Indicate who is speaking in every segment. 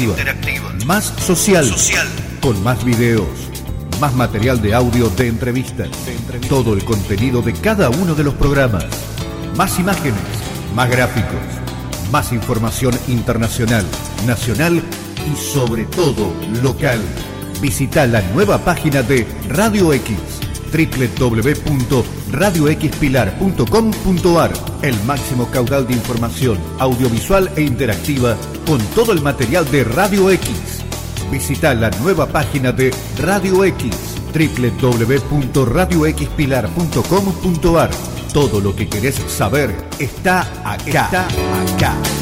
Speaker 1: interactiva, más, social, con más videos, más material de audio de entrevistas, todo el contenido de cada uno de los programas, más imágenes, más gráficos, más información internacional, nacional y sobre todo local. Visita la nueva página de Radio X www.radioxpilar.com.ar El máximo caudal de información audiovisual e interactiva con todo el material de Radio X. Visita la nueva página de Radio X www.radioxpilar.com.ar Todo lo que querés saber está acá. Está acá.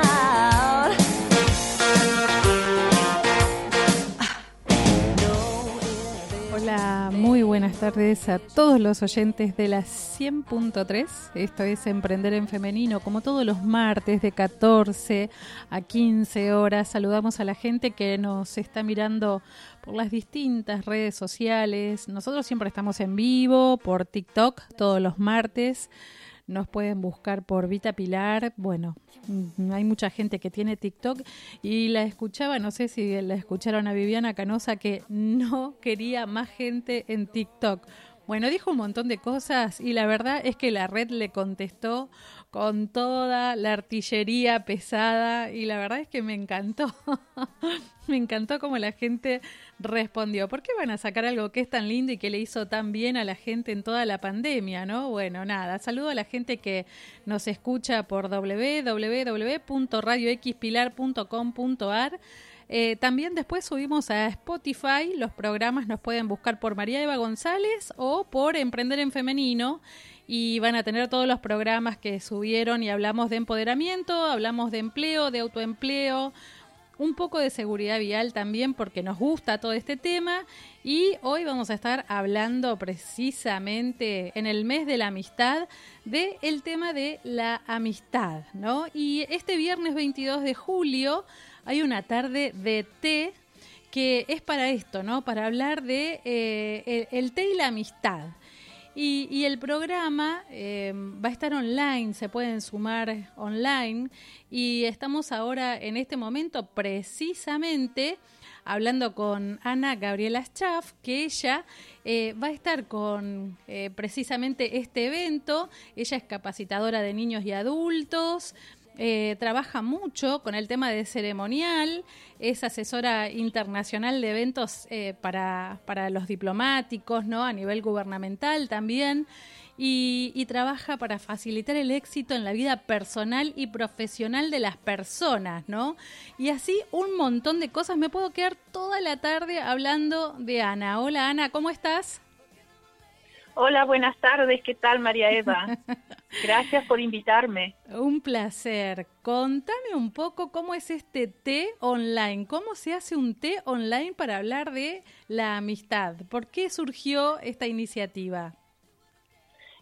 Speaker 2: Muy buenas tardes a todos los oyentes de la 100.3. Esto es Emprender en Femenino, como todos los martes de 14 a 15 horas. Saludamos a la gente que nos está mirando por las distintas redes sociales. Nosotros siempre estamos en vivo por TikTok todos los martes. Nos pueden buscar por Vita Pilar. Bueno, mm, hay mucha gente que tiene TikTok y la escuchaba, no sé si la escucharon a Viviana Canosa, que no quería más gente en TikTok. Bueno, dijo un montón de cosas y la verdad es que la red le contestó con toda la artillería pesada y la verdad es que me encantó. me encantó como la gente respondió. ¿Por qué van a sacar algo que es tan lindo y que le hizo tan bien a la gente en toda la pandemia, no? Bueno, nada, saludo a la gente que nos escucha por www.radioxpilar.com.ar. Eh, también después subimos a Spotify, los programas nos pueden buscar por María Eva González o por Emprender en Femenino y van a tener todos los programas que subieron y hablamos de empoderamiento, hablamos de empleo, de autoempleo, un poco de seguridad vial también porque nos gusta todo este tema y hoy vamos a estar hablando precisamente en el mes de la amistad de el tema de la amistad, ¿no? Y este viernes 22 de julio hay una tarde de té que es para esto, ¿no? Para hablar de eh, el té y la amistad. Y, el programa eh, va a estar online, se pueden sumar online y estamos ahora en este momento precisamente hablando con Ana Gabriela Schaff, que ella eh, va a estar con eh, precisamente este evento. Ella es capacitadora de niños y adultos, eh, trabaja mucho con el tema de ceremonial, es asesora internacional de eventos eh, para, para, los diplomáticos, ¿no? A nivel gubernamental también. Y, y, trabaja para facilitar el éxito en la vida personal y profesional de las personas, ¿no? Y así un montón de cosas. Me puedo quedar toda la tarde hablando de Ana. Hola Ana, ¿cómo estás?
Speaker 3: Hola, buenas tardes. ¿Qué tal, María Eva? Gracias por invitarme.
Speaker 2: Un placer. Contame un poco cómo es este té online. ¿Cómo se hace un té online para hablar de la amistad? ¿Por qué surgió esta iniciativa?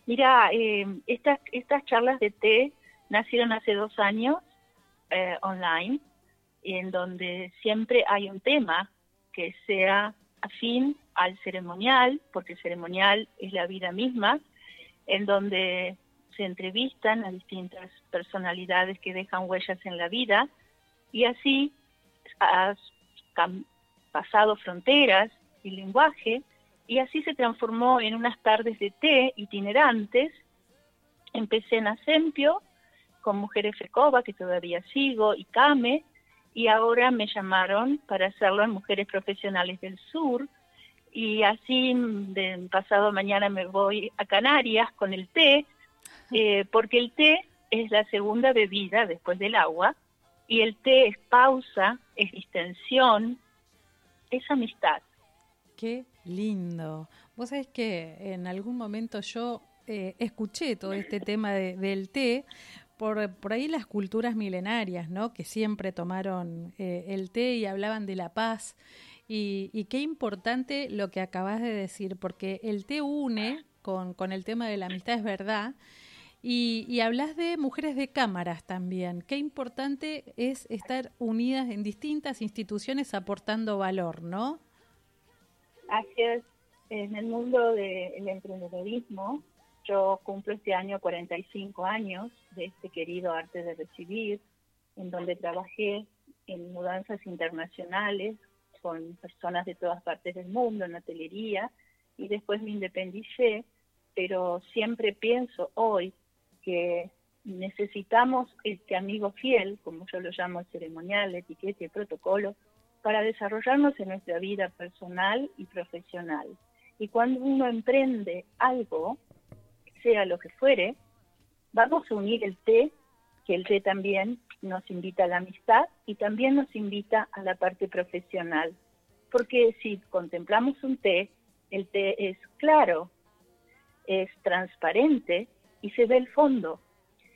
Speaker 3: Mira, eh, estas, estas charlas de té nacieron hace dos años eh, online, en donde siempre hay un tema que sea afín al ceremonial, porque el ceremonial es la vida misma, en donde se entrevistan a distintas personalidades que dejan huellas en la vida y así has pasado fronteras y lenguaje y así se transformó en unas tardes de té itinerantes. Empecé en Asempio con Mujeres Fecova, que todavía sigo, y Came, y ahora me llamaron para hacerlo en Mujeres Profesionales del Sur, y así de pasado mañana me voy a Canarias con el té, eh, porque el té es la segunda bebida después del agua, y el té es pausa, es distensión, es amistad.
Speaker 2: Qué lindo. Vos sabés que en algún momento yo eh, escuché todo este tema de, del té, por, por ahí las culturas milenarias, ¿no? Que siempre tomaron eh, el té y hablaban de la paz. Y, y, qué importante lo que acabas de decir, porque el té une con, con el tema de la amistad, es verdad. Y, y hablas de mujeres de cámaras también. Qué importante es estar unidas en distintas instituciones aportando valor, ¿no?
Speaker 3: Así es. En el mundo del emprendedorismo, yo cumplo este año 45 años de este querido arte de recibir, en donde trabajé en mudanzas internacionales con personas de todas partes del mundo, en hotelería, y después me independicé, pero siempre pienso hoy que necesitamos este amigo fiel, como yo lo llamo el ceremonial, la etiqueta y el protocolo, para desarrollarnos en nuestra vida personal y profesional. Y cuando uno emprende algo, sea lo que fuere, vamos a unir el té, que el té también nos invita a la amistad y también nos invita a la parte profesional. Porque si contemplamos un té, el té es claro, es transparente y se ve el fondo.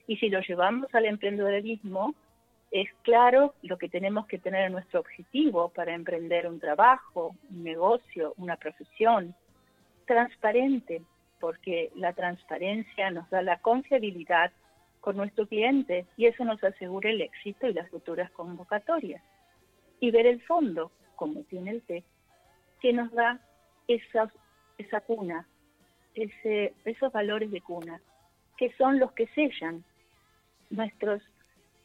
Speaker 3: Y si lo llevamos al emprendedorismo, es claro lo que tenemos que tener en nuestro objetivo para emprender un trabajo, un negocio, una profesión. Transparente, porque la transparencia nos da la confiabilidad con nuestro cliente y eso nos asegura el éxito y las futuras convocatorias. Y ver el fondo, como tiene el TEC, que nos da esa, esa cuna, ese, esos valores de cuna, que son los que sellan nuestras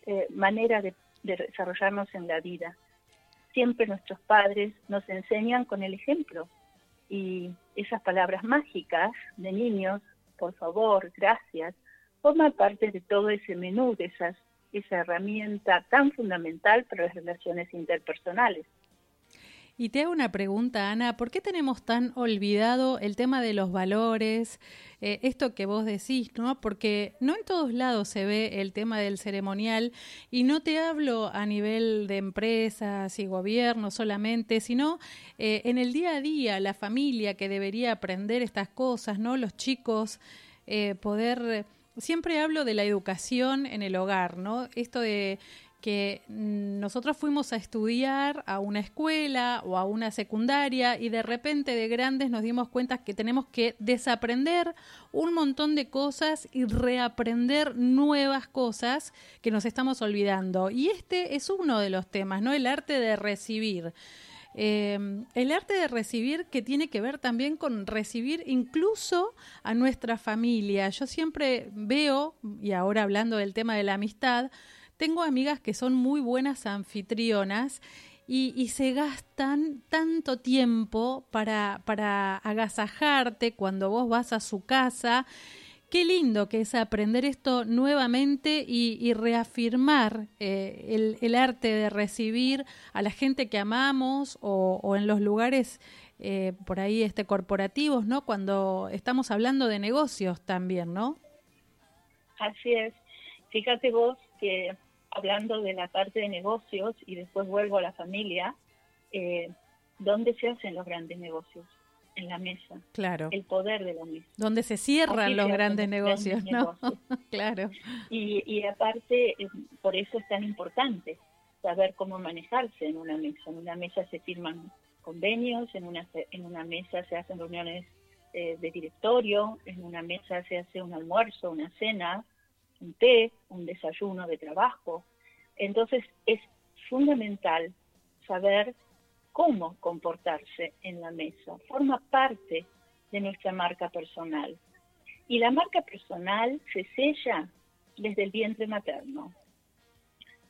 Speaker 3: eh, maneras de, de desarrollarnos en la vida. Siempre nuestros padres nos enseñan con el ejemplo y esas palabras mágicas de niños, por favor, gracias, forman parte de todo ese menú, de esas, esa herramienta tan fundamental para las relaciones interpersonales.
Speaker 2: Y te hago una pregunta, Ana, ¿por qué tenemos tan olvidado el tema de los valores, eh, esto que vos decís, ¿no? Porque no en todos lados se ve el tema del ceremonial y no te hablo a nivel de empresas y gobiernos solamente, sino eh, en el día a día, la familia que debería aprender estas cosas, ¿no? Los chicos eh, poder... Siempre hablo de la educación en el hogar, ¿no? Esto de que nosotros fuimos a estudiar a una escuela o a una secundaria y de repente de grandes nos dimos cuenta que tenemos que desaprender un montón de cosas y reaprender nuevas cosas que nos estamos olvidando. Y este es uno de los temas, ¿no? El arte de recibir. Eh, el arte de recibir que tiene que ver también con recibir incluso a nuestra familia. Yo siempre veo, y ahora hablando del tema de la amistad, tengo amigas que son muy buenas anfitrionas y, se gastan tanto tiempo para, para agasajarte cuando vos vas a su casa. Qué lindo que es aprender esto nuevamente y, reafirmar eh, el, arte de recibir a la gente que amamos o, en los lugares eh, por ahí este corporativos, ¿no? Cuando estamos hablando de negocios también, ¿no?
Speaker 3: Así es. Fíjate vos que hablando de la parte de negocios y después vuelvo a la familia, eh, ¿dónde se hacen los grandes negocios? En la mesa.
Speaker 2: Claro.
Speaker 3: El poder de la mesa.
Speaker 2: Donde se cierran los grandes negocios, ¿no? claro.
Speaker 3: Y, y aparte, por eso es tan importante saber cómo manejarse en una mesa. En una mesa se firman convenios, en una, en una mesa se hacen reuniones eh, de directorio, en una mesa se hace un almuerzo, una cena, un té, un desayuno de trabajo. Entonces es fundamental saber cómo comportarse en la mesa. Forma parte de nuestra marca personal. Y la marca personal se sella desde el vientre materno,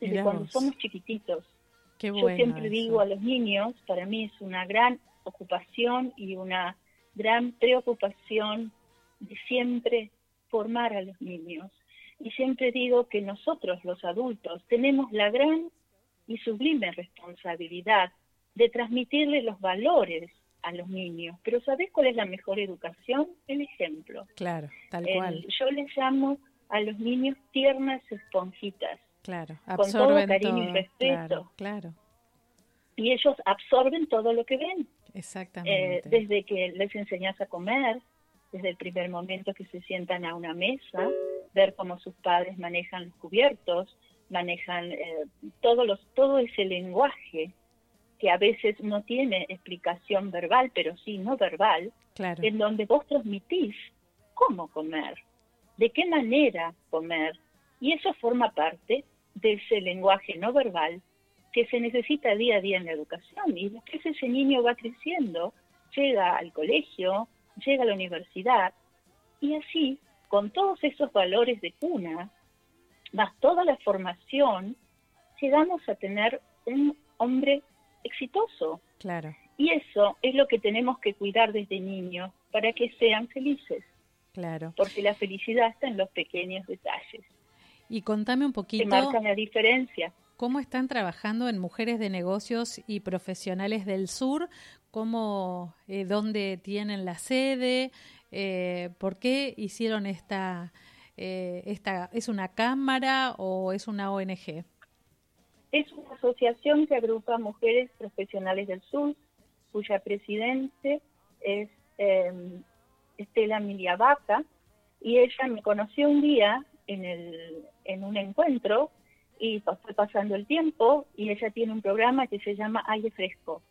Speaker 3: desde cuando somos chiquititos. Yo siempre digo a los niños, para mí es una gran ocupación y una gran preocupación de siempre formar a los niños y siempre digo que nosotros los adultos tenemos la gran y sublime responsabilidad de transmitirle los valores a los niños. Pero ¿sabés cuál es la mejor educación? El ejemplo.
Speaker 2: Claro, tal cual.
Speaker 3: yo les llamo a los niños tiernas esponjitas.
Speaker 2: Claro,
Speaker 3: con todo cariño y respeto.
Speaker 2: Claro,
Speaker 3: Y ellos absorben todo lo que ven.
Speaker 2: Exactamente.
Speaker 3: Eh, desde que les enseñas a comer, desde el primer momento que se sientan a una mesa, ver cómo sus padres manejan los cubiertos, manejan eh, todos los, todo ese lenguaje que a veces no tiene explicación verbal, pero sí no verbal,
Speaker 2: Claro.
Speaker 3: en donde vos transmitís cómo comer, de qué manera comer, y eso forma parte de ese lenguaje no verbal que se necesita día a día en la educación. Y después ese niño va creciendo, llega al colegio, llega a la universidad, y así, con todos esos valores de cuna, más toda la formación, llegamos a tener un hombre exitoso.
Speaker 2: Claro,
Speaker 3: Y eso es lo que tenemos que cuidar desde niños para que sean felices,
Speaker 2: claro.
Speaker 3: porque la felicidad está en los pequeños detalles,
Speaker 2: Y contame un
Speaker 3: que
Speaker 2: poquito
Speaker 3: marcan la diferencia.
Speaker 2: cómo están trabajando en mujeres de negocios y profesionales del sur, cómo, eh, dónde tienen la sede, eh, por qué hicieron esta, eh, esta, ¿es una cámara o es una ONG?
Speaker 3: Es una asociación que agrupa mujeres profesionales del sur, cuya presidente es eh, Estela Miliavaca, y ella me conoció un día en, el, en un encuentro y fue pasando el tiempo y ella tiene un programa que se llama Aire Fresco,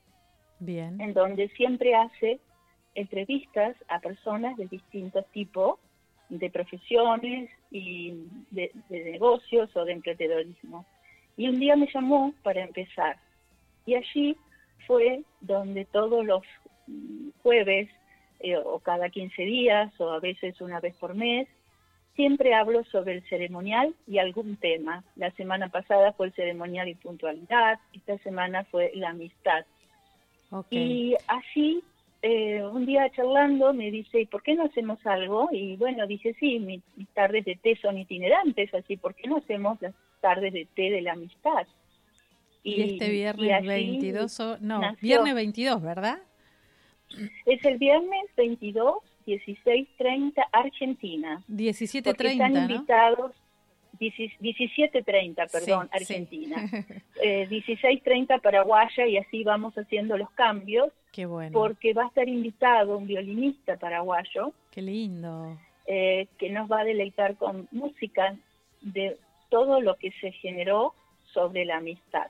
Speaker 2: Bien,
Speaker 3: en donde siempre hace entrevistas a personas de distintos tipos de profesiones y de, de negocios o de emprendedorismo. Y un día me llamó para empezar. Y allí fue donde todos los jueves eh, o cada 15 días o a veces una vez por mes, siempre hablo sobre el ceremonial y algún tema. La semana pasada fue el ceremonial y puntualidad, esta semana fue la amistad. Y así, eh, un día charlando, me dice, ¿y por qué no hacemos algo? Y bueno, dije, sí, mi- mis tardes de té son itinerantes, así, ¿por qué no hacemos las tardes de té de la amistad?
Speaker 2: Y, este viernes
Speaker 3: y así
Speaker 2: 22, o- no,
Speaker 3: nació.
Speaker 2: viernes 22, ¿verdad?
Speaker 3: Es el viernes 22, 16.30, Argentina. Porque
Speaker 2: 17.30,
Speaker 3: están
Speaker 2: ¿no?
Speaker 3: invitados, 17.30, perdón,
Speaker 2: Sí, sí.
Speaker 3: Argentina. Eh, 16.30 Paraguaya y así vamos haciendo los cambios.
Speaker 2: Qué bueno,
Speaker 3: porque va a estar invitado un violinista paraguayo
Speaker 2: qué lindo.
Speaker 3: eh, que nos va a deleitar con música de todo lo que se generó sobre la amistad.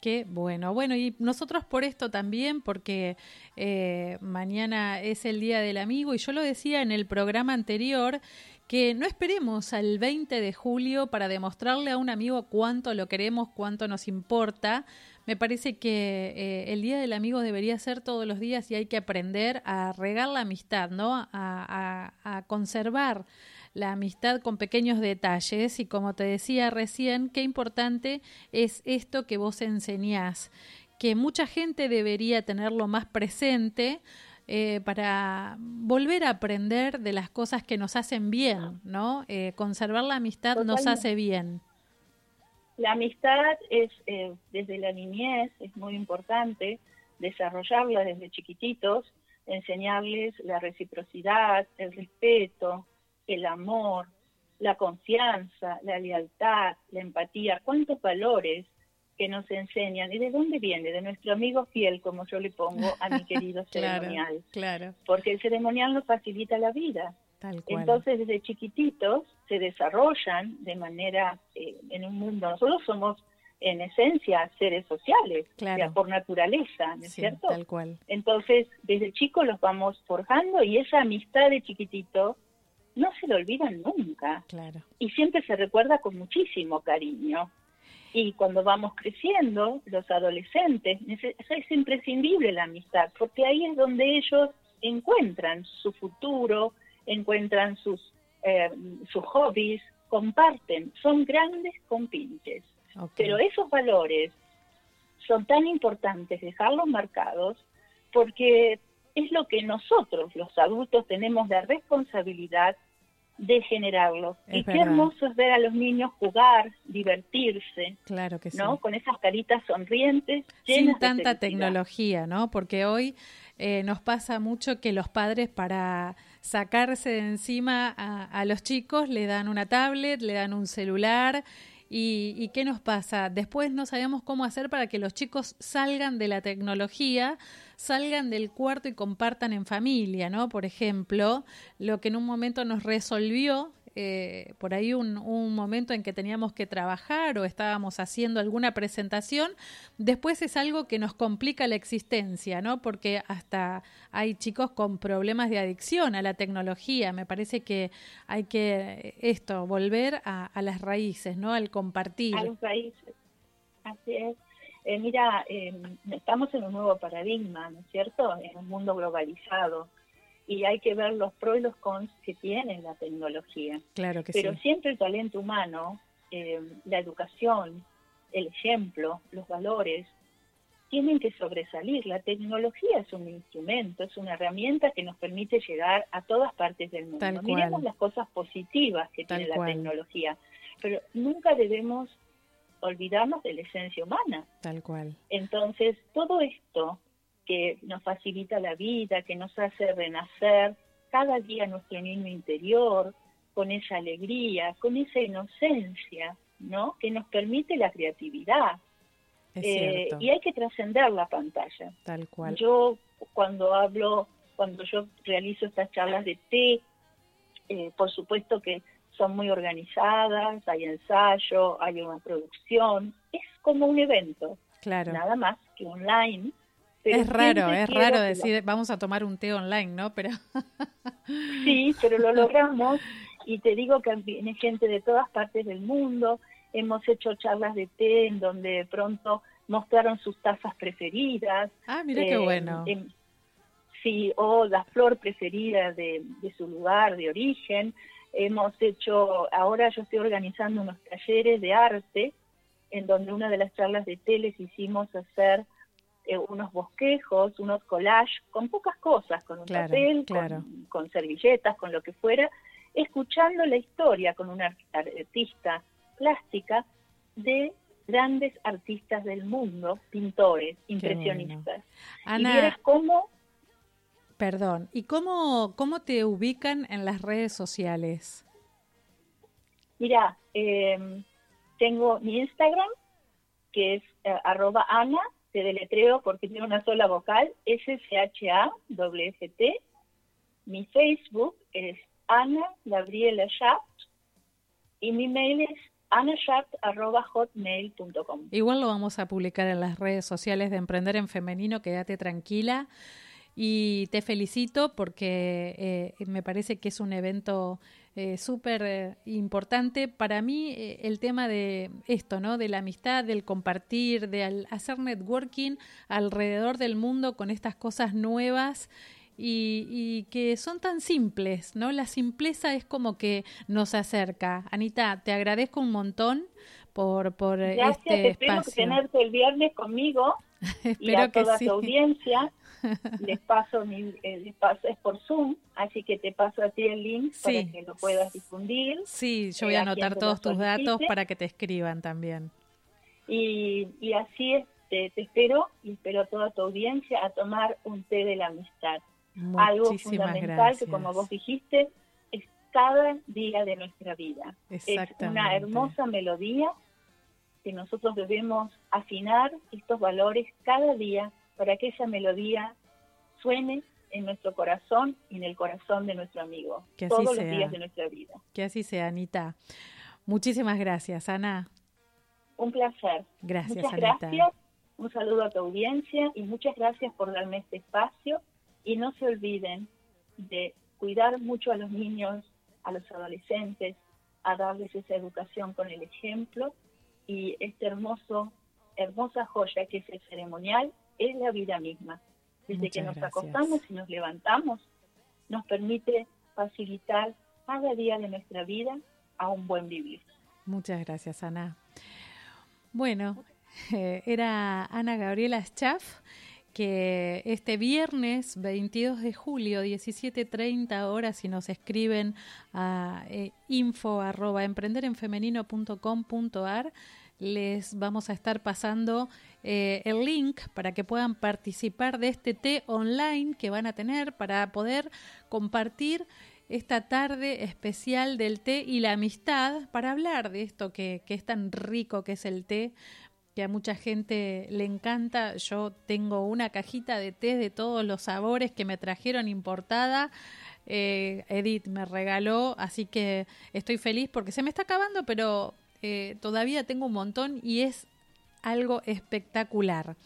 Speaker 2: Qué bueno. Bueno, y nosotros por esto también, porque eh, mañana es el Día del Amigo, y yo lo decía en el programa anterior, que no esperemos al 20 de julio para demostrarle a un amigo cuánto lo queremos, cuánto nos importa. Me parece que eh, el Día del Amigo debería ser todos los días y hay que aprender a regar la amistad, ¿no? A, conservar la amistad con pequeños detalles y como te decía recién, qué importante es esto que vos enseñás, que mucha gente debería tenerlo más presente eh, para volver a aprender de las cosas que nos hacen bien, ¿no? Eh, conservar la amistad nos hace bien.
Speaker 3: La amistad es eh, desde la niñez, es muy importante desarrollarla desde chiquititos, enseñarles la reciprocidad, el respeto, el amor, la confianza, la lealtad, la empatía, cuántos valores que nos enseñan. ¿Y de dónde viene? De nuestro amigo fiel, como yo le pongo a mi querido
Speaker 2: Claro,
Speaker 3: ceremonial.
Speaker 2: claro,
Speaker 3: Porque el ceremonial nos facilita la vida.
Speaker 2: tal cual.
Speaker 3: Entonces, desde chiquititos se desarrollan de manera eh, en un mundo. Nosotros somos, en esencia, seres sociales, o sea,
Speaker 2: Claro.
Speaker 3: por naturaleza, ¿no es
Speaker 2: Sí,
Speaker 3: cierto?
Speaker 2: tal cual.
Speaker 3: Entonces, desde chicos los vamos forjando y esa amistad de chiquitito no se lo olvidan nunca
Speaker 2: Claro.
Speaker 3: y siempre se recuerda con muchísimo cariño. Y cuando vamos creciendo, los adolescentes, es imprescindible la amistad, porque ahí es donde ellos encuentran su futuro, encuentran sus, eh, sus hobbies, comparten, son grandes compinches. Pero esos valores son tan importantes dejarlos marcados porque es lo que nosotros, los adultos, tenemos la responsabilidad de generarlos.
Speaker 2: Es
Speaker 3: y qué hermoso es ver a los niños jugar, divertirse,
Speaker 2: Claro que sí.
Speaker 3: ¿no? Con esas caritas sonrientes,
Speaker 2: sin
Speaker 3: llenas
Speaker 2: tanta tecnología, ¿no? Porque hoy eh, nos pasa mucho que los padres para sacarse de encima a, a los chicos le dan una tablet, le dan un celular. Y, ¿Y qué nos pasa? Después no sabemos cómo hacer para que los chicos salgan de la tecnología, salgan del cuarto y compartan en familia, ¿no? Por ejemplo, lo que en un momento nos resolvió eh, por ahí un, un, momento en que teníamos que trabajar o estábamos haciendo alguna presentación, después es algo que nos complica la existencia, ¿no? Porque hasta hay chicos con problemas de adicción a la tecnología. Me parece que hay que esto, volver a, a las raíces, ¿no? Al compartir.
Speaker 3: A las raíces. Así es. Eh, mira, eh, estamos en un nuevo paradigma, ¿no es cierto? En un mundo globalizado y hay que ver los pros y los cons que tiene la tecnología.
Speaker 2: Claro que
Speaker 3: Pero siempre el talento humano, eh, la educación, el ejemplo, los valores, tienen que sobresalir. La tecnología es un instrumento, es una herramienta que nos permite llegar a todas partes del mundo. Miremos las cosas positivas que
Speaker 2: Tal
Speaker 3: tiene
Speaker 2: cual.
Speaker 3: la tecnología, pero nunca debemos olvidarnos de la esencia humana.
Speaker 2: Tal cual.
Speaker 3: Entonces, todo esto que nos facilita la vida, que nos hace renacer cada día nuestro niño interior, con esa alegría, con esa inocencia, ¿no? Que nos permite la creatividad.
Speaker 2: Es
Speaker 3: Eh, y hay que trascender la pantalla.
Speaker 2: Tal cual.
Speaker 3: Yo cuando hablo, cuando yo realizo estas charlas de té, eh, por supuesto que son muy organizadas, hay ensayo, hay una producción, es como un evento,
Speaker 2: claro.
Speaker 3: nada más que online. pero
Speaker 2: Es raro, es raro decir, vamos a tomar un té online, ¿no? Pero
Speaker 3: Sí, pero lo logramos y te digo que viene gente de todas partes del mundo. Hemos hecho charlas de té en donde de pronto mostraron sus tazas preferidas.
Speaker 2: ah, mira qué
Speaker 3: Eh,
Speaker 2: bueno.
Speaker 3: sí, o la flor preferida de, de su lugar de origen. Hemos hecho, ahora yo estoy organizando unos talleres de arte en donde una de las charlas de té les hicimos hacer eh, unos bosquejos, unos collages con pocas cosas, con un
Speaker 2: Claro,
Speaker 3: papel,
Speaker 2: claro.
Speaker 3: con, con servilletas, con lo que fuera, escuchando la historia con una ar- artista plástica de grandes artistas del mundo, pintores, impresionistas. Y
Speaker 2: Ana,
Speaker 3: vieras cómo
Speaker 2: perdón, ¿y cómo, cómo te ubican en las redes sociales?
Speaker 3: Mira, eh, tengo mi Instagram, que es eh, arroba Ana, te deletreo porque tiene una sola vocal, S-C-H-A-W-F-T. Mi Facebook es Ana Gabriela Schaft y mi mail es anashaft.hotmail.com.
Speaker 2: Igual lo vamos a publicar en las redes sociales de Emprender en Femenino, quédate tranquila. Y te felicito porque eh, me parece que es un evento eh, súper eh, importante. Para mí eh, el tema de esto, ¿no? De la amistad, del compartir, de al- hacer networking alrededor del mundo con estas cosas nuevas y, y que son tan simples, ¿no? La simpleza es como que nos acerca. Anita, te agradezco un montón por, por
Speaker 3: Gracias,
Speaker 2: este
Speaker 3: espero
Speaker 2: espacio.
Speaker 3: tenerte el viernes conmigo y a toda tu audiencia. Les paso, mi, eh, les paso, es por Zoom, así que te paso a ti el link
Speaker 2: Sí.
Speaker 3: para que lo puedas difundir.
Speaker 2: Sí, yo voy
Speaker 3: eh,
Speaker 2: a
Speaker 3: quien
Speaker 2: anotar todos tus datos para que te escriban también.
Speaker 3: Y, y así este, te espero y espero a toda tu audiencia a tomar un té de la amistad. Algo fundamental
Speaker 2: gracias.
Speaker 3: que, como vos dijiste, es cada día de nuestra vida. Es una hermosa melodía que nosotros debemos afinar estos valores cada día para que esa melodía suene en nuestro corazón y en el corazón de nuestro amigo
Speaker 2: Que
Speaker 3: todos
Speaker 2: sea.
Speaker 3: los días de nuestra vida.
Speaker 2: Que así sea, Anita. Muchísimas gracias, Ana.
Speaker 3: Un placer.
Speaker 2: Gracias,
Speaker 3: muchas
Speaker 2: Anita.
Speaker 3: gracias. Un saludo a tu audiencia y muchas gracias por darme este espacio. Y no se olviden de cuidar mucho a los niños, a los adolescentes, a darles esa educación con el ejemplo. Y este hermoso, hermosa joya que es el ceremonial es la vida misma. Desde que nos
Speaker 2: gracias.
Speaker 3: acostamos y nos levantamos, nos permite facilitar cada día de nuestra vida a un buen vivir.
Speaker 2: Muchas gracias, Ana. Bueno, eh, era Ana Gabriela Schaff, que este viernes 22 de julio, 17.30 horas, si nos escriben a eh, info arroba emprenderenfemenino.com.ar, les vamos a estar pasando eh, el link para que puedan participar de este té online que van a tener para poder compartir esta tarde especial del té y la amistad para hablar de esto que, que es tan rico que es el té, que a mucha gente le encanta. Yo tengo una cajita de té de todos los sabores que me trajeron importada. eh, Edith me regaló, así que estoy feliz porque se me está acabando, pero eh, todavía tengo un montón y es algo espectacular.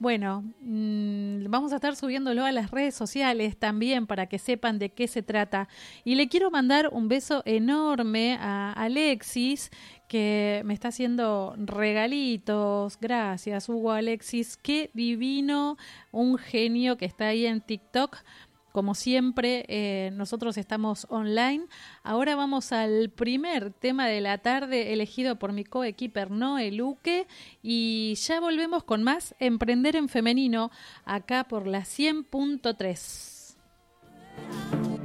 Speaker 2: Bueno, mm, vamos a estar subiéndolo a las redes sociales también para que sepan de qué se trata. Y le quiero mandar un beso enorme a Alexis, que me está haciendo regalitos. Gracias, Hugo Alexis. Qué divino, un genio que está ahí en TikTok. Como siempre, eh, nosotros estamos online. Ahora vamos al primer tema de la tarde elegido por mi coequiper Noé Luque y ya volvemos con más Emprender en Femenino acá por la 100.3.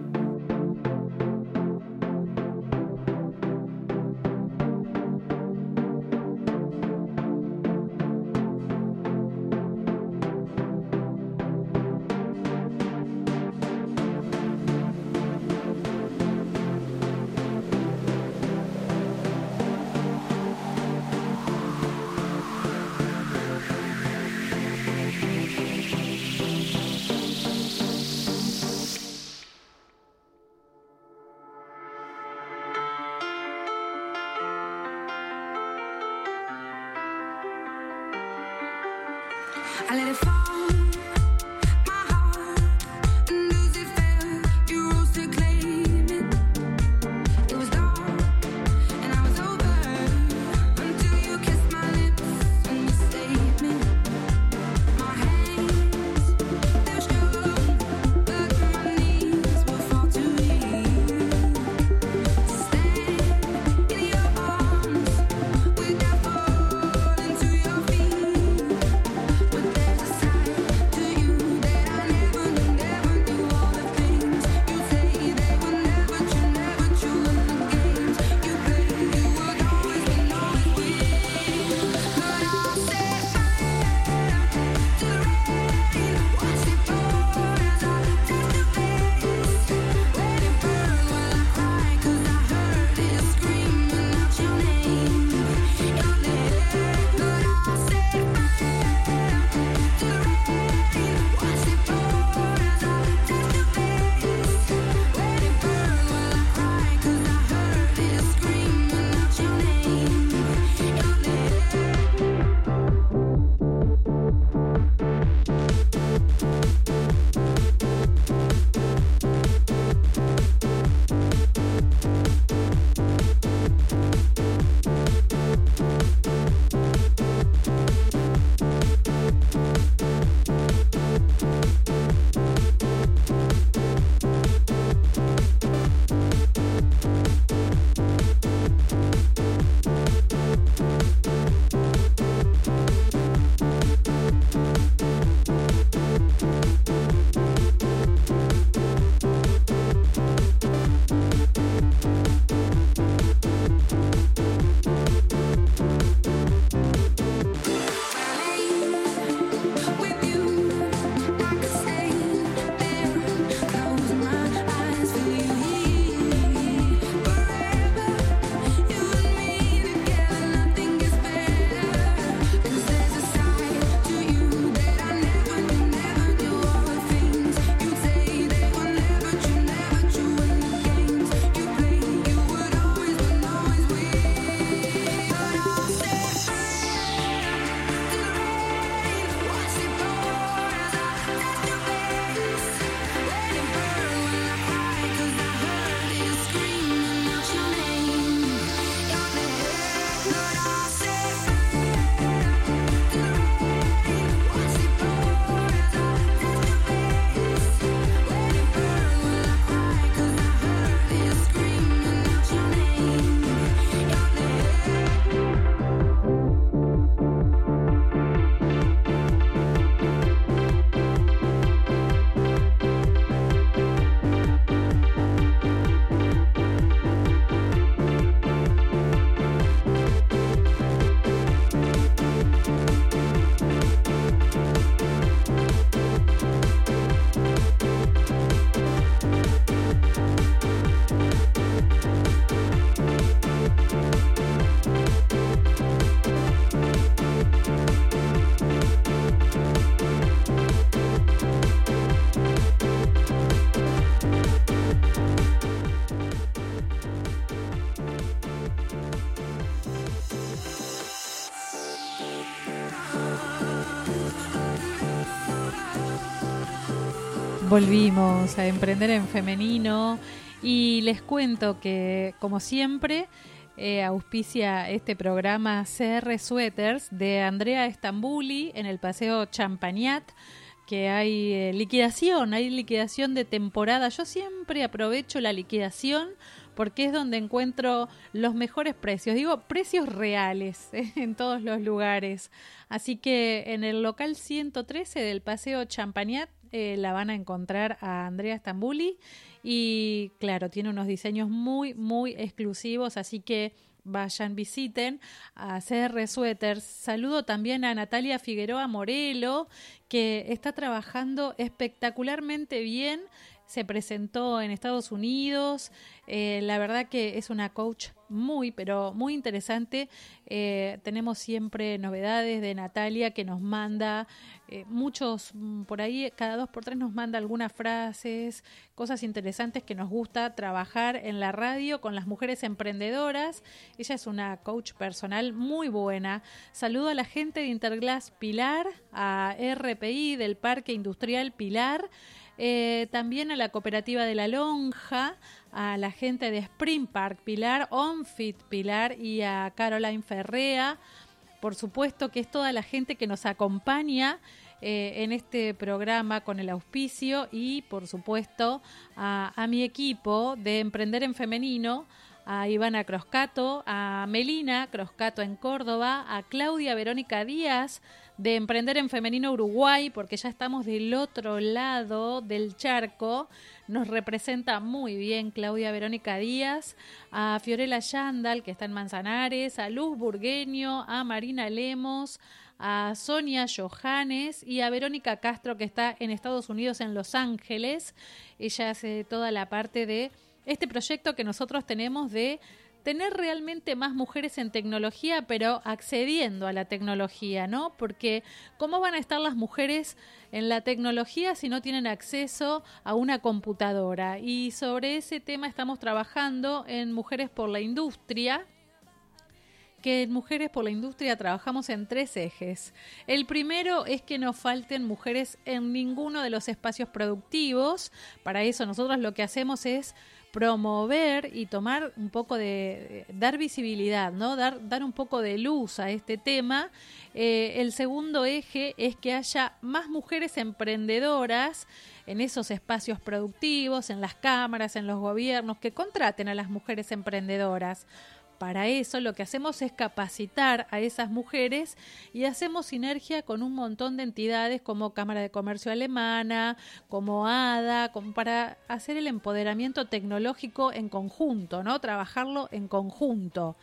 Speaker 2: Volvimos a emprender en femenino y les cuento que, como siempre, eh, auspicia este programa CR Sweaters de Andrea Estambuli en el Paseo Champagnat que hay eh, liquidación, hay liquidación de temporada. Yo siempre aprovecho la liquidación porque es donde encuentro los mejores precios. Digo, precios reales eh, en todos los lugares. Así que en el local 113 del Paseo Champagnat eh, la van a encontrar a Andrea Stambuli y claro, tiene unos diseños muy, muy exclusivos, así que vayan, visiten a CR Sweaters. Saludo también a Natalia Figueroa Morelo, que está trabajando espectacularmente bien. Se presentó en Estados Unidos. Eh, la verdad que es una coach muy, pero muy interesante. Eh, tenemos siempre novedades de Natalia que nos manda eh, muchos, mm, por ahí cada dos por tres nos manda algunas frases, cosas interesantes que nos gusta trabajar en la radio con las mujeres emprendedoras. Ella es una coach personal muy buena. Saludo a la gente de Interglass Pilar, a RPI del Parque Industrial Pilar. Eh, también a la cooperativa de la Lonja, a la gente de Spring Park Pilar, OnFit Pilar y a Caroline Ferrea. Por supuesto que es toda la gente que nos acompaña eh, en este programa con el auspicio y por supuesto a, a mi equipo de Emprender en Femenino, a Ivana Croscato, a Melina Croscato en Córdoba, a Claudia Verónica Díaz de Emprender en Femenino Uruguay, porque ya estamos del otro lado del charco. Nos representa muy bien Claudia Verónica Díaz, a Fiorella Yandal, que está en Manzanares, a Luz Burgueño, a Marina Lemos, a Sonia Johannes y a Verónica Castro, que está en Estados Unidos, en Los Ángeles. Ella hace toda la parte de este proyecto que nosotros tenemos de tener realmente más mujeres en tecnología, pero accediendo a la tecnología, ¿no? Porque ¿cómo van a estar las mujeres en la tecnología si no tienen acceso a una computadora? Y sobre ese tema estamos trabajando en Mujeres por la Industria, que en Mujeres por la Industria trabajamos en tres ejes. El primero es que no falten mujeres en ninguno de los espacios productivos. Para eso nosotros lo que hacemos es promover y tomar un poco de, dar visibilidad, ¿no? Dar, dar un poco de luz a este tema. Eh, el segundo eje es que haya más mujeres emprendedoras en esos espacios productivos, en las cámaras, en los gobiernos, que contraten a las mujeres emprendedoras. Para eso lo que hacemos es capacitar a esas mujeres y hacemos sinergia con un montón de entidades como Cámara de Comercio Alemana, como ADA, como para hacer el empoderamiento tecnológico en conjunto, ¿no? Trabajarlo en conjunto.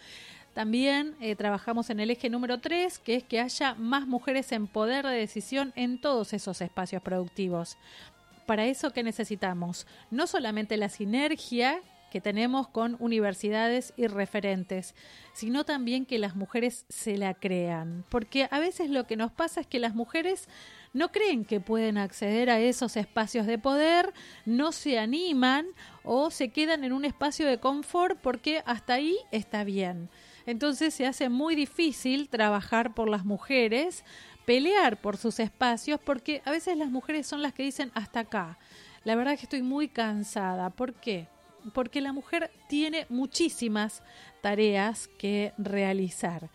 Speaker 2: También eh, trabajamos en el eje número 3, que es que haya más mujeres en poder de decisión en todos esos espacios productivos. Para eso, ¿qué necesitamos? No solamente la sinergia que tenemos con universidades y referentes, sino también que las mujeres se la crean. Porque a veces lo que nos pasa es que las mujeres no creen que pueden acceder a esos espacios de poder, no se animan o se quedan en un espacio de confort porque hasta ahí está bien. Entonces se hace muy difícil trabajar por las mujeres, pelear por sus espacios, porque a veces las mujeres son las que dicen hasta acá. La verdad que estoy muy cansada. ¿Por qué? Porque la mujer tiene muchísimas tareas que realizar.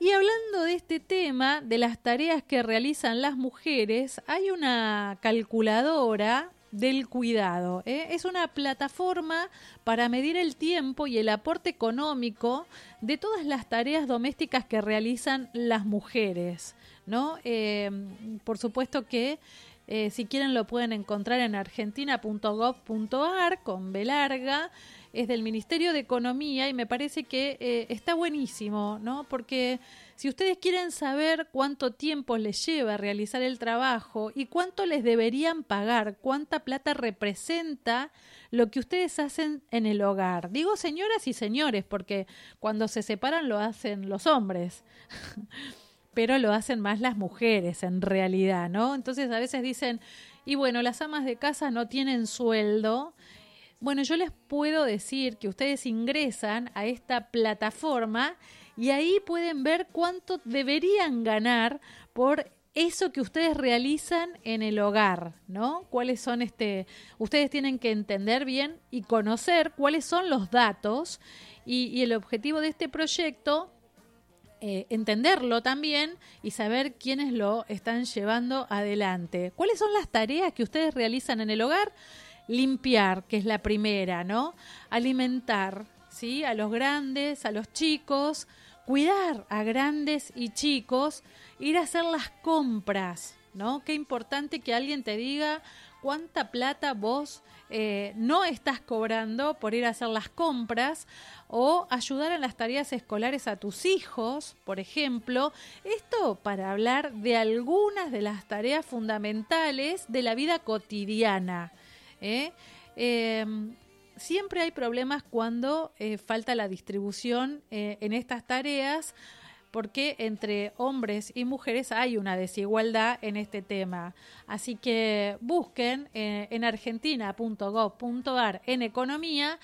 Speaker 2: Y hablando de este tema, de las tareas que realizan las mujeres, hay una calculadora del cuidado. ¿eh? Es una plataforma para medir el tiempo y el aporte económico de todas las tareas domésticas que realizan las mujeres. ¿no? Eh, por supuesto que eh, si quieren lo pueden encontrar en argentina.gov.ar con B. Es del Ministerio de Economía y me parece que eh, está buenísimo, ¿no? Porque si ustedes quieren saber cuánto tiempo les lleva realizar el trabajo y cuánto les deberían pagar, cuánta plata representa lo que ustedes hacen en el hogar. Digo señoras y señores, porque cuando se separan lo hacen los hombres. pero lo hacen más las mujeres en realidad, ¿no? Entonces a veces dicen, y bueno, las amas de casa no tienen sueldo. Bueno, yo les puedo decir que ustedes ingresan a esta plataforma y ahí pueden ver cuánto deberían ganar por eso que ustedes realizan en el hogar, ¿no? ¿Cuáles son este? Ustedes tienen que entender bien y conocer cuáles son los datos y, y el objetivo de este proyecto eh, entenderlo también y saber quiénes lo están llevando adelante. ¿Cuáles son las tareas que ustedes realizan en el hogar? Limpiar, que es la primera, ¿no? Alimentar, ¿sí? A los grandes, a los chicos, cuidar a grandes y chicos, ir a hacer las compras, ¿no? Qué importante que alguien te diga cuánta plata vos eh, no estás cobrando por ir a hacer las compras o ayudar en las tareas escolares a tus hijos, por ejemplo. Esto para hablar de algunas de las tareas fundamentales de la vida cotidiana. ¿eh? Eh, siempre hay problemas cuando eh, falta la distribución eh, en estas tareas porque entre hombres y mujeres hay una desigualdad en este tema. Así que busquen eh, en argentina.gov.ar en economía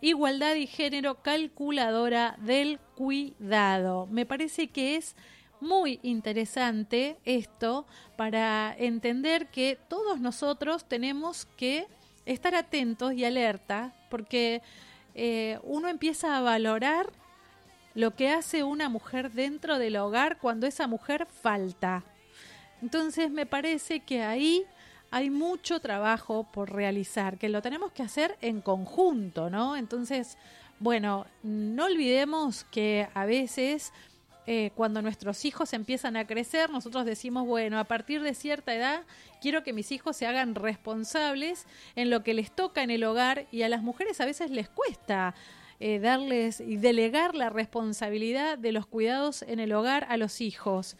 Speaker 2: igualdad y género calculadora del cuidado. Me parece que es muy interesante esto para entender que todos nosotros tenemos que estar atentos y alerta porque eh, uno empieza a valorar lo que hace una mujer dentro del hogar cuando esa mujer falta. Entonces me parece que ahí hay mucho trabajo por realizar, que lo tenemos que hacer en conjunto, ¿no? Entonces, bueno, no olvidemos que a veces eh, cuando nuestros hijos empiezan a crecer, nosotros decimos, bueno, a partir de cierta edad quiero que mis hijos se hagan responsables en lo que les toca en el hogar y a las mujeres a veces les cuesta eh, darles y delegar la responsabilidad de los cuidados en el hogar a los hijos.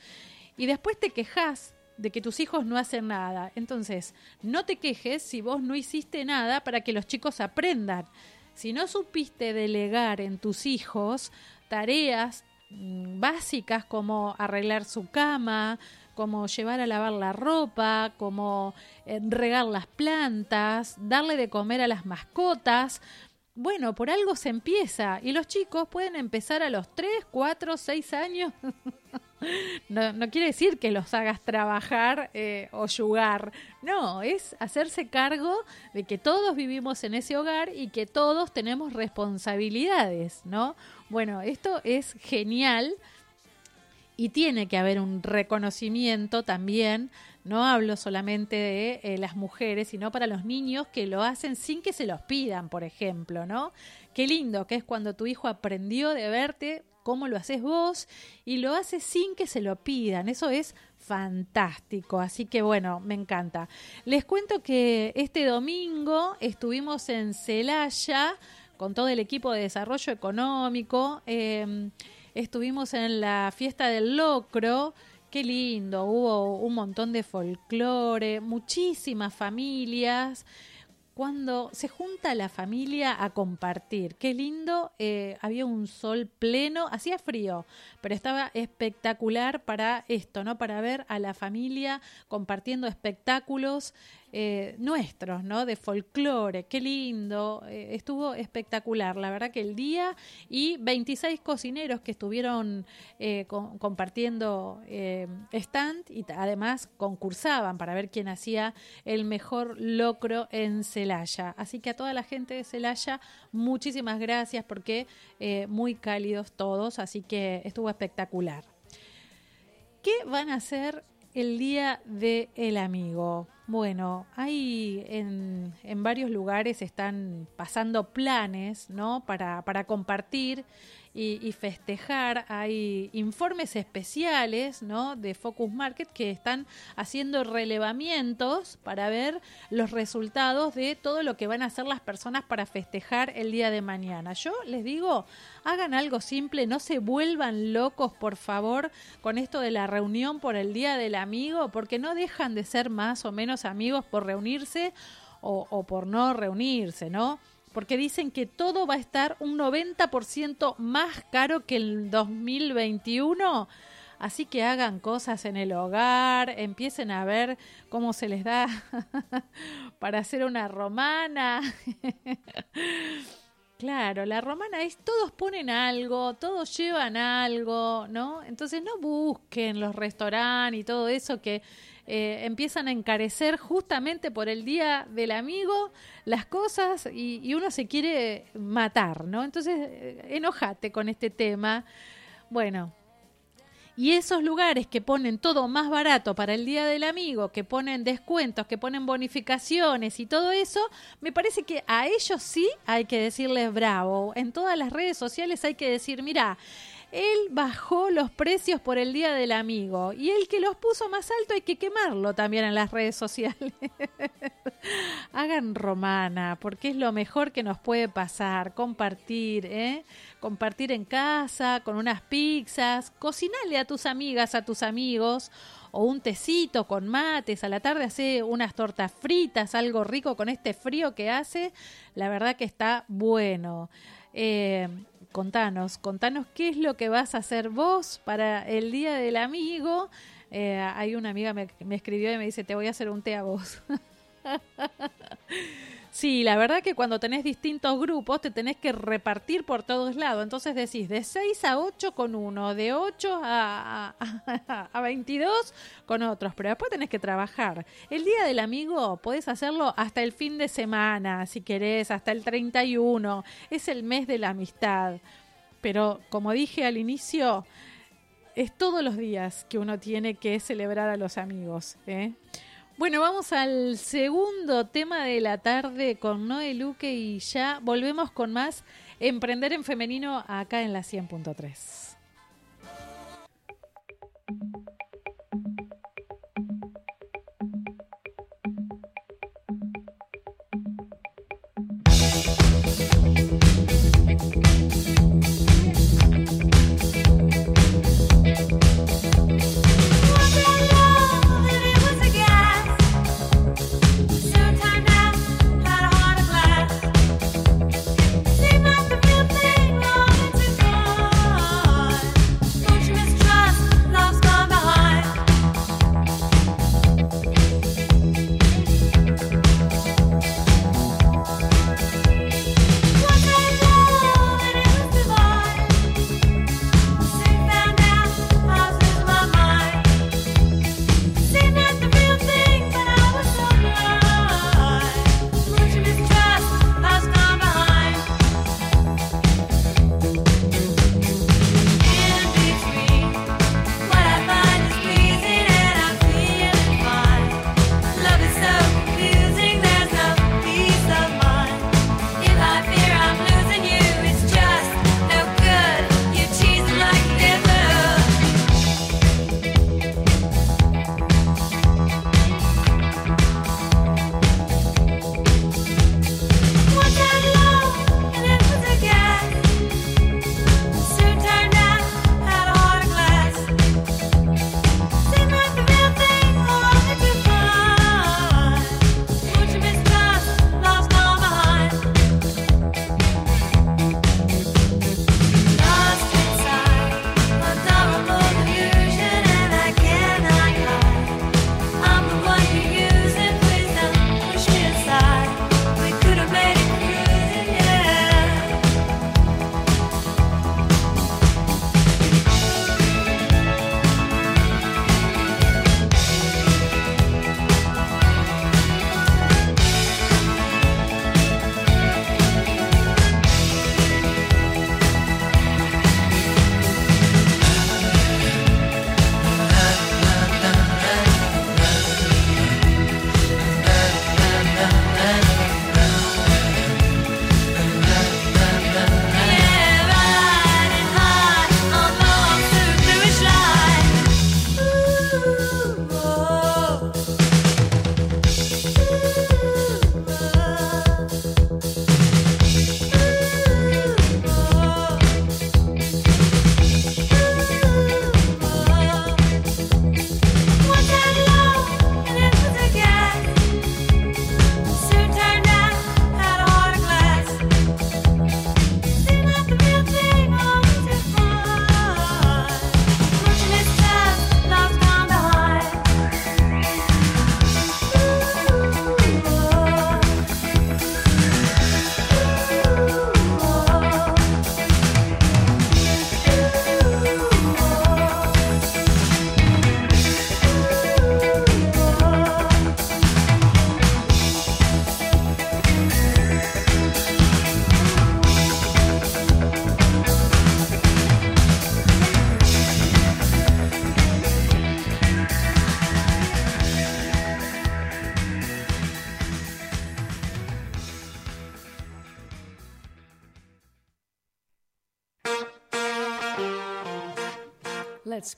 Speaker 2: Y después te quejas de que tus hijos no hacen nada. Entonces, no te quejes si vos no hiciste nada para que los chicos aprendan. Si no supiste delegar en tus hijos tareas mm, básicas como arreglar su cama, como llevar a lavar la ropa, como eh, regar las plantas, darle de comer a las mascotas, bueno, por algo se empieza y los chicos pueden empezar a los 3, 4, 6 años. no, no quiere decir que los hagas trabajar eh, o yugar, no, es hacerse cargo de que todos vivimos en ese hogar y que todos tenemos responsabilidades, ¿no? Bueno, esto es genial y tiene que haber un reconocimiento también no hablo solamente de eh, las mujeres, sino para los niños que lo hacen sin que se los pidan, por ejemplo, ¿no? Qué lindo que es cuando tu hijo aprendió de verte cómo lo haces vos y lo hace sin que se lo pidan. Eso es fantástico. Así que bueno, me encanta. Les cuento que este domingo estuvimos en Celaya con todo el equipo de desarrollo económico. eh, estuvimos en la fiesta del locro. Qué lindo, hubo un montón de folclore, muchísimas familias. Cuando se junta la familia a compartir, qué lindo, eh, había un sol pleno, hacía frío, pero estaba espectacular para esto, ¿no? Para ver a la familia compartiendo espectáculos eh, nuestros, ¿no? De folclore, qué lindo, eh, estuvo espectacular, la verdad que el día y 26 cocineros que estuvieron eh, compartiendo stand y además concursaban para ver quién hacía el mejor locro en Celaya. Así que a toda la gente de Celaya, muchísimas gracias porque muy cálidos todos, así que estuvo espectacular. ¿Qué van a hacer el día de el amigo? Bueno, hay en, en varios lugares están pasando planes, ¿no? Para, para compartir y, y festejar. Hay informes especiales, ¿no? De Focus Market que están haciendo relevamientos para ver los resultados de todo lo que van a hacer las personas para festejar el día de mañana. Yo les digo, hagan algo simple, no se vuelvan locos, por favor, con esto de la reunión por el día del amigo, porque no dejan de ser más o menos amigos por reunirse o, o por no reunirse, ¿no? Porque dicen que todo va a estar un 90% más caro que el 2021. Así que hagan cosas en el hogar, empiecen a ver cómo se les da para hacer una romana. Claro, la romana es todos ponen algo, todos llevan algo, ¿no? Entonces no busquen los restaurantes y todo eso que eh, empiezan a encarecer justamente por el día del amigo las cosas y, uno se quiere matar, ¿no? Entonces eh, enojate con este tema. Bueno, y esos lugares que ponen todo más barato para el Día del Amigo, que ponen descuentos, que ponen bonificaciones y todo eso, me parece que a ellos sí hay que decirles bravo. En todas las redes sociales hay que decir, mira, él bajó los precios por el Día del Amigo y el que los puso más alto hay que quemarlo también en las redes sociales. Hagan romana, porque es lo mejor que nos puede pasar, compartir, ¿eh? Compartir en casa, con unas pizzas, cocinarle a tus amigas, a tus amigos, o un tecito con mates, a la tarde hace unas tortas fritas, algo rico con este frío que hace, la verdad que está bueno. Eh, contanos, contanos qué es lo que vas a hacer vos para el Día del Amigo. Eh, hay una amiga me, me escribió y me dice, te voy a hacer un té a vos. Sí, la verdad que cuando tenés distintos grupos te tenés que repartir por todos lados. Entonces decís de 6 a 8 con uno, de 8 a, a, 22 con otros, pero después tenés que trabajar. El Día del Amigo podés hacerlo hasta el fin de semana, si querés, hasta el 31. Es el mes de la amistad. Pero como dije al inicio, es todos los días que uno tiene que celebrar a los amigos. ¿eh? Bueno, vamos al segundo tema de la tarde con Noé Luque y ya volvemos con más Emprender en Femenino acá en la 100.3.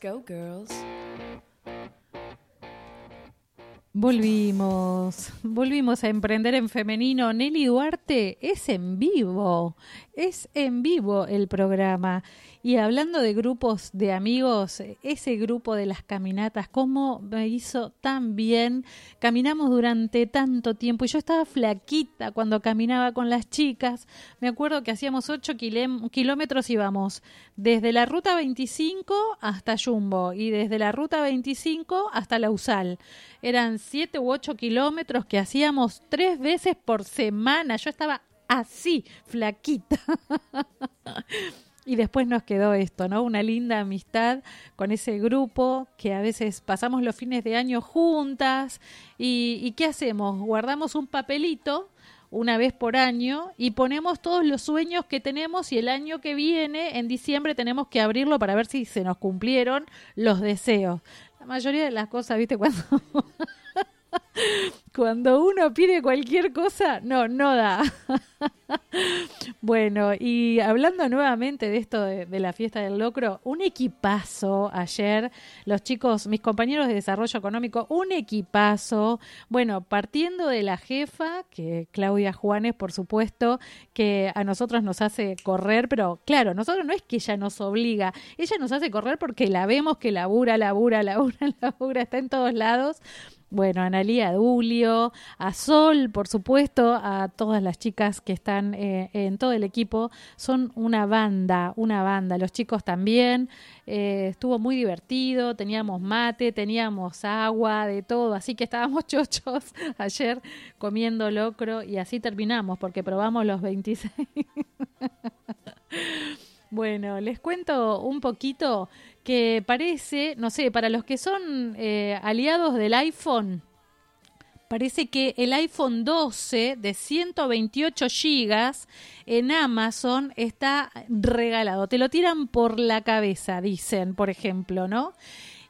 Speaker 4: go,
Speaker 5: girls.
Speaker 2: Volvimos, volvimos a emprender en femenino. Nelly Duarte es en vivo, es en vivo el programa. Y hablando de grupos de amigos, ese grupo de las caminatas, cómo me hizo tan bien. Caminamos durante tanto tiempo y yo estaba flaquita cuando caminaba con las chicas. Me acuerdo que hacíamos 8 kilómetros, íbamos desde la ruta 25 hasta Jumbo y desde la ruta 25 hasta la USAL. Eran 7 u 8 kilómetros que hacíamos tres veces por semana. Yo estaba así, flaquita. Y después nos quedó esto, ¿no? Una linda amistad con ese grupo que a veces pasamos los fines de año juntas. ¿Y, y qué hacemos? Guardamos un papelito una vez por año y ponemos todos los sueños que tenemos y el año que viene, en diciembre, tenemos que abrirlo para ver si se nos cumplieron los deseos. La mayoría de las cosas, ¿viste? Cuando... Cuando uno pide cualquier cosa, no, no da. bueno, y hablando nuevamente de esto de, la fiesta del locro, un equipazo ayer, los chicos, mis compañeros de desarrollo económico, un equipazo. Bueno, partiendo de la jefa, que Claudia Juanes, por supuesto, que a nosotros nos hace correr, pero claro, nosotros no es que ella nos obliga, ella nos hace correr porque la vemos que labura, labura, labura, labura, está en todos lados. Bueno, a Analía Dulio, a Sol, por supuesto, a todas las chicas que están eh, en todo el equipo. Son una banda, una banda. Los chicos también. Eh, estuvo muy divertido. Teníamos mate, teníamos agua, de todo. Así que estábamos chochos ayer comiendo locro y así terminamos porque probamos los 26. Bueno, les cuento un poquito que parece, no sé, para los que son eh, aliados del iPhone, parece que el iPhone 12 de 128 gigas en Amazon está regalado. Te lo tiran por la cabeza, dicen, por ejemplo, ¿no?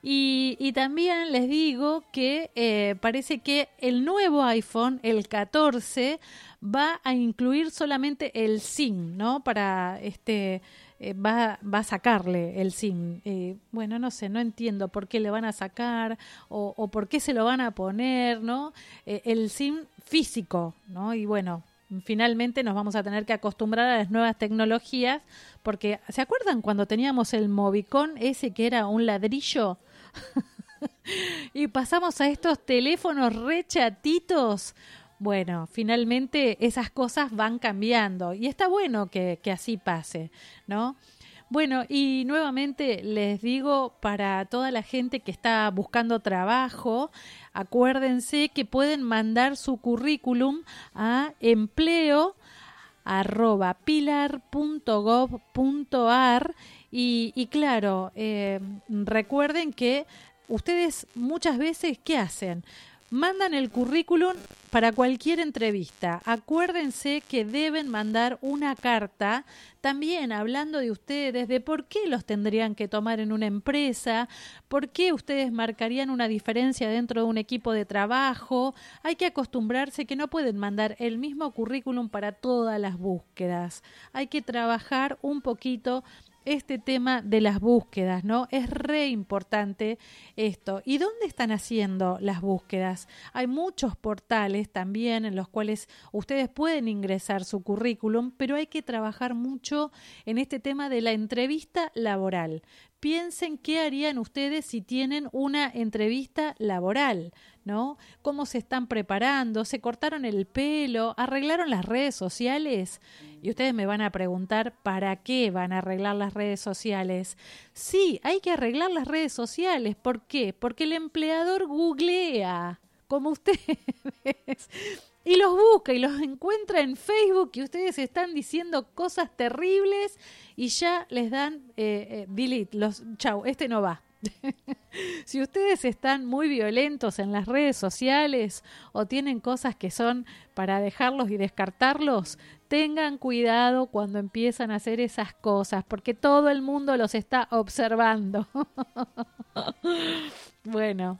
Speaker 2: Y, también les digo que eh, parece que el nuevo iPhone, el 14, va a incluir solamente el SIM, ¿no? Para este eh, va, va a sacarle el SIM. Eh, bueno, no sé, no entiendo por qué le van a sacar o, o por qué se lo van a poner, ¿no? Eh, el SIM físico, ¿no? Y bueno, finalmente nos vamos a tener que acostumbrar a las nuevas tecnologías porque ¿se acuerdan cuando teníamos el Movicon ese que era un ladrillo? y pasamos a estos teléfonos rechatitos. Bueno, finalmente esas cosas van cambiando y está bueno que, que así pase, ¿no? Bueno, y nuevamente les digo para toda la gente que está buscando trabajo, acuérdense que pueden mandar su currículum a empleo arroba pilar.gov.ar y, y claro, eh, recuerden que ustedes muchas veces, ¿qué hacen? Mandan el currículum para cualquier entrevista. Acuérdense que deben mandar una carta también hablando de ustedes, de por qué los tendrían que tomar en una empresa, por qué ustedes marcarían una diferencia dentro de un equipo de trabajo. Hay que acostumbrarse que no pueden mandar el mismo currículum para todas las búsquedas. Hay que trabajar un poquito este tema de las búsquedas, ¿no? Es re importante esto. ¿Y dónde están haciendo las búsquedas? Hay muchos portales también en los cuales ustedes pueden ingresar su currículum, pero hay que trabajar mucho en este tema de la entrevista laboral. Piensen qué harían ustedes si tienen una entrevista laboral, ¿no? ¿Cómo se están preparando? ¿Se cortaron el pelo? ¿Arreglaron las redes sociales? Y ustedes me van a preguntar, ¿para qué van a arreglar las redes sociales? Sí, hay que arreglar las redes sociales. ¿Por qué? Porque el empleador googlea, como ustedes y los busca y los encuentra en Facebook y ustedes están diciendo cosas terribles y ya les dan eh, eh, delete, los chau, este no va. si ustedes están muy violentos en las redes sociales o tienen cosas que son para dejarlos y descartarlos, tengan cuidado cuando empiezan a hacer esas cosas, porque todo el mundo los está observando. bueno,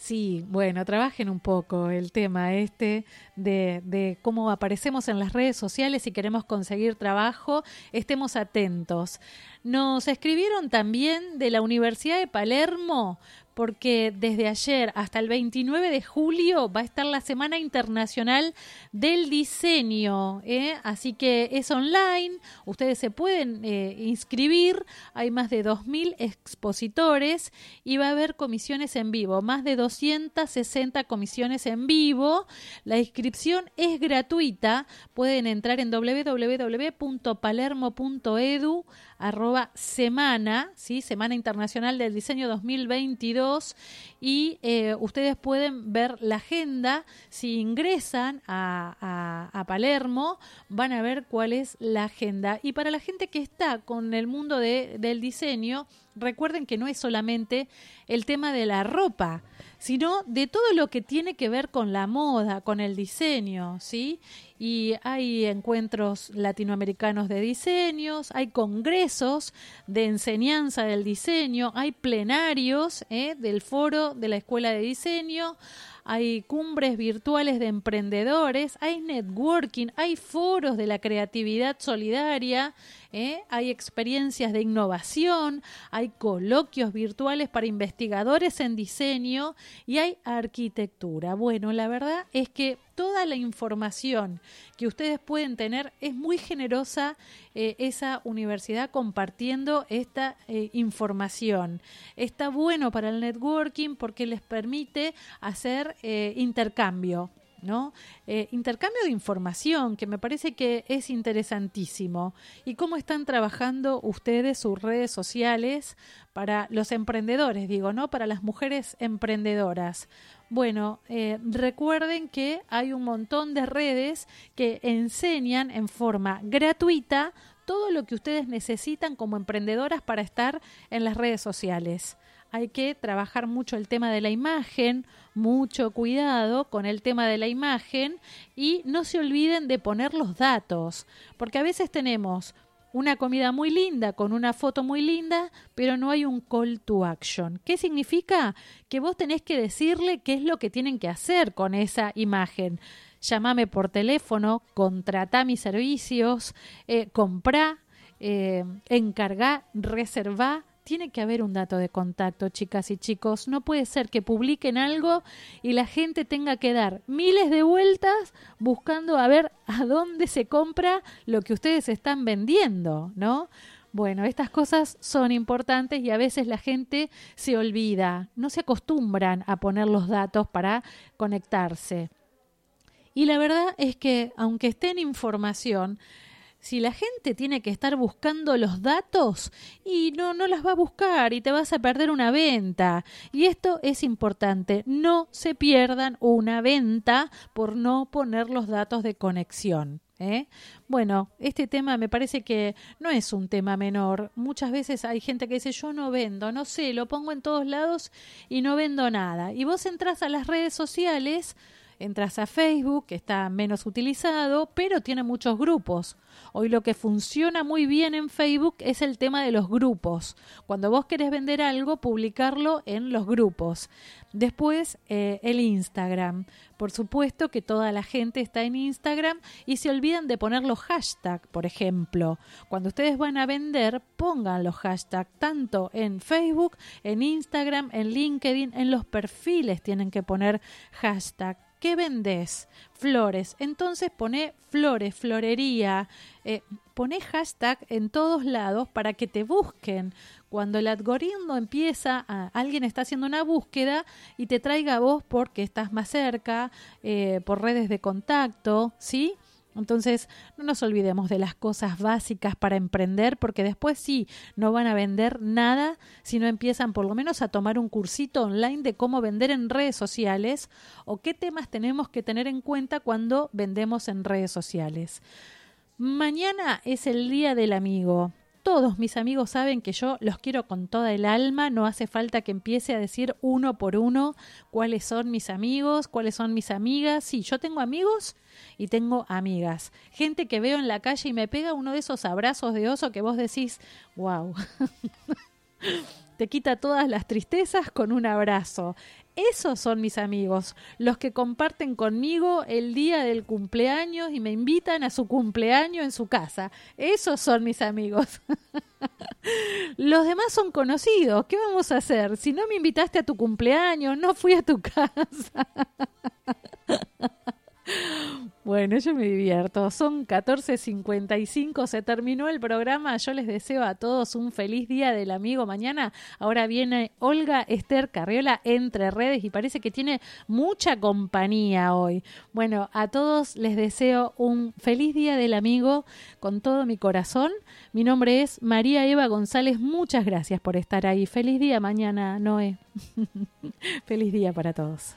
Speaker 2: Sí, bueno, trabajen un poco el tema este de, de cómo aparecemos en las redes sociales y queremos conseguir trabajo, estemos atentos. Nos escribieron también de la Universidad de Palermo porque desde ayer hasta el 29 de julio va a estar la Semana Internacional del Diseño, ¿eh? así que es online, ustedes se pueden eh, inscribir, hay más de 2.000 expositores y va a haber comisiones en vivo, más de 260 comisiones en vivo, la inscripción es gratuita, pueden entrar en www.palermo.edu arroba semana, ¿sí? Semana Internacional del Diseño 2022 y eh, ustedes pueden ver la agenda, si ingresan a, a- a Palermo van a ver cuál es la agenda. Y para la gente que está con el mundo de- del diseño, recuerden que no es solamente el tema de la ropa, sino de todo lo que tiene que ver con la moda, con el diseño, ¿sí? Y hay encuentros latinoamericanos de diseños, hay congresos de enseñanza del diseño, hay plenarios ¿eh? del foro de la Escuela de Diseño, hay cumbres virtuales de emprendedores, hay networking, hay foros de la creatividad solidaria, ¿eh? hay experiencias de innovación, hay coloquios virtuales para investigadores en diseño y hay arquitectura. Bueno, la verdad es que toda la información que ustedes pueden tener es muy generosa eh, esa universidad compartiendo esta eh, información. Está bueno para el networking porque les permite hacer eh, intercambio. ¿No? Eh, intercambio de información, que me parece que es interesantísimo. ¿Y cómo están trabajando ustedes sus redes sociales para los emprendedores, digo, ¿no? Para las mujeres emprendedoras. Bueno, eh, recuerden que hay un montón de redes que enseñan en forma gratuita todo lo que ustedes necesitan como emprendedoras para estar en las redes sociales hay que trabajar mucho el tema de la imagen, mucho cuidado con el tema de la imagen y no se olviden de poner los datos, porque a veces tenemos una comida muy linda con una foto muy linda, pero no hay un call to action. ¿Qué significa? Que vos tenés que decirle qué es lo que tienen que hacer con esa imagen. Llámame por teléfono, contratá mis servicios, eh, comprá, eh, encargá, tiene que haber un dato de contacto, chicas y chicos. No puede ser que publiquen algo y la gente tenga que dar miles de vueltas buscando a ver a dónde se compra lo que ustedes están vendiendo, ¿no? Bueno, estas cosas son importantes y a veces la gente se olvida, no se acostumbran a poner los datos para conectarse. Y la verdad es que, aunque esté en información, si la gente tiene que estar buscando los datos y no no las va a buscar y te vas a perder una venta y esto es importante no se pierdan una venta por no poner los datos de conexión ¿eh? Bueno, este tema me parece que no es un tema menor. Muchas veces hay gente que dice yo no vendo, no sé, lo pongo en todos lados y no vendo nada. Y vos entras a las redes sociales, entras a Facebook, que está menos utilizado, pero tiene muchos grupos. Hoy lo que funciona muy bien en Facebook es el tema de los grupos. Cuando vos querés vender algo, publicarlo en los grupos. Después, eh, el Instagram. Por supuesto que toda la gente está en Instagram y se olvidan de poner los hashtags, por ejemplo. Cuando ustedes van a vender, pongan los hashtags tanto en Facebook, en Instagram, en LinkedIn, en los perfiles tienen que poner hashtag. ¿Qué vendés? Flores. Entonces pone flores, florería. Eh, pone hashtag en todos lados para que te busquen. Cuando el algoritmo empieza, a, alguien está haciendo una búsqueda y te traiga a vos porque estás más cerca, eh, por redes de contacto, ¿sí? Entonces, no nos olvidemos de las cosas básicas para emprender, porque después sí, no van a vender nada si no empiezan por lo menos a tomar un cursito online de cómo vender en redes sociales o qué temas tenemos que tener en cuenta cuando vendemos en redes sociales. Mañana es el Día del Amigo. Todos mis amigos saben que yo los quiero con toda el alma, no hace falta que empiece a decir uno por uno cuáles son mis amigos, cuáles son mis amigas. Sí, yo tengo amigos y tengo amigas. Gente que veo en la calle y me pega uno de esos abrazos de oso que vos decís, wow. Te quita todas las tristezas con un abrazo. Esos son mis amigos, los que comparten conmigo el día del cumpleaños y me invitan a su cumpleaños en su casa. Esos son mis amigos. Los demás son conocidos. ¿Qué vamos a hacer? Si no me invitaste a tu cumpleaños, no fui a tu casa. Bueno, yo me divierto. Son 14.55, se terminó el programa. Yo les deseo a todos un feliz día del amigo mañana. Ahora viene Olga Esther Carriola entre redes y parece que tiene mucha compañía hoy. Bueno, a todos les deseo un feliz día del amigo con todo mi corazón. Mi nombre es María Eva González. Muchas gracias por estar ahí. Feliz día mañana, Noé. feliz día para todos.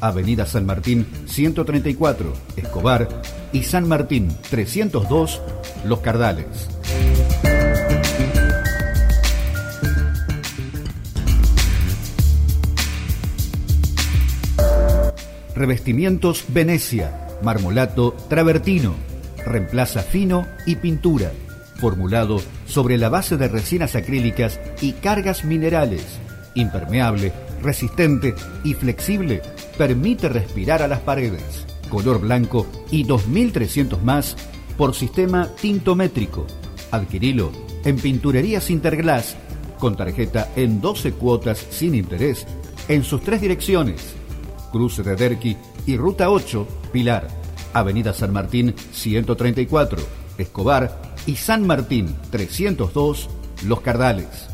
Speaker 1: Avenida San Martín 134, Escobar y San Martín 302, Los Cardales. Revestimientos Venecia, marmolato travertino, reemplaza fino y pintura, formulado sobre la base de resinas acrílicas y cargas minerales, impermeable, resistente y flexible, permite respirar a las paredes, color blanco y 2300 más por sistema tintométrico. Adquirilo en Pinturerías Interglass con tarjeta en 12 cuotas sin interés en sus tres direcciones. Cruce de Derqui y Ruta 8, Pilar, Avenida San Martín 134, Escobar y San Martín 302, Los Cardales.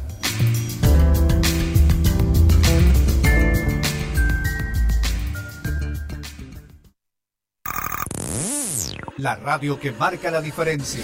Speaker 1: La radio que marca la diferencia.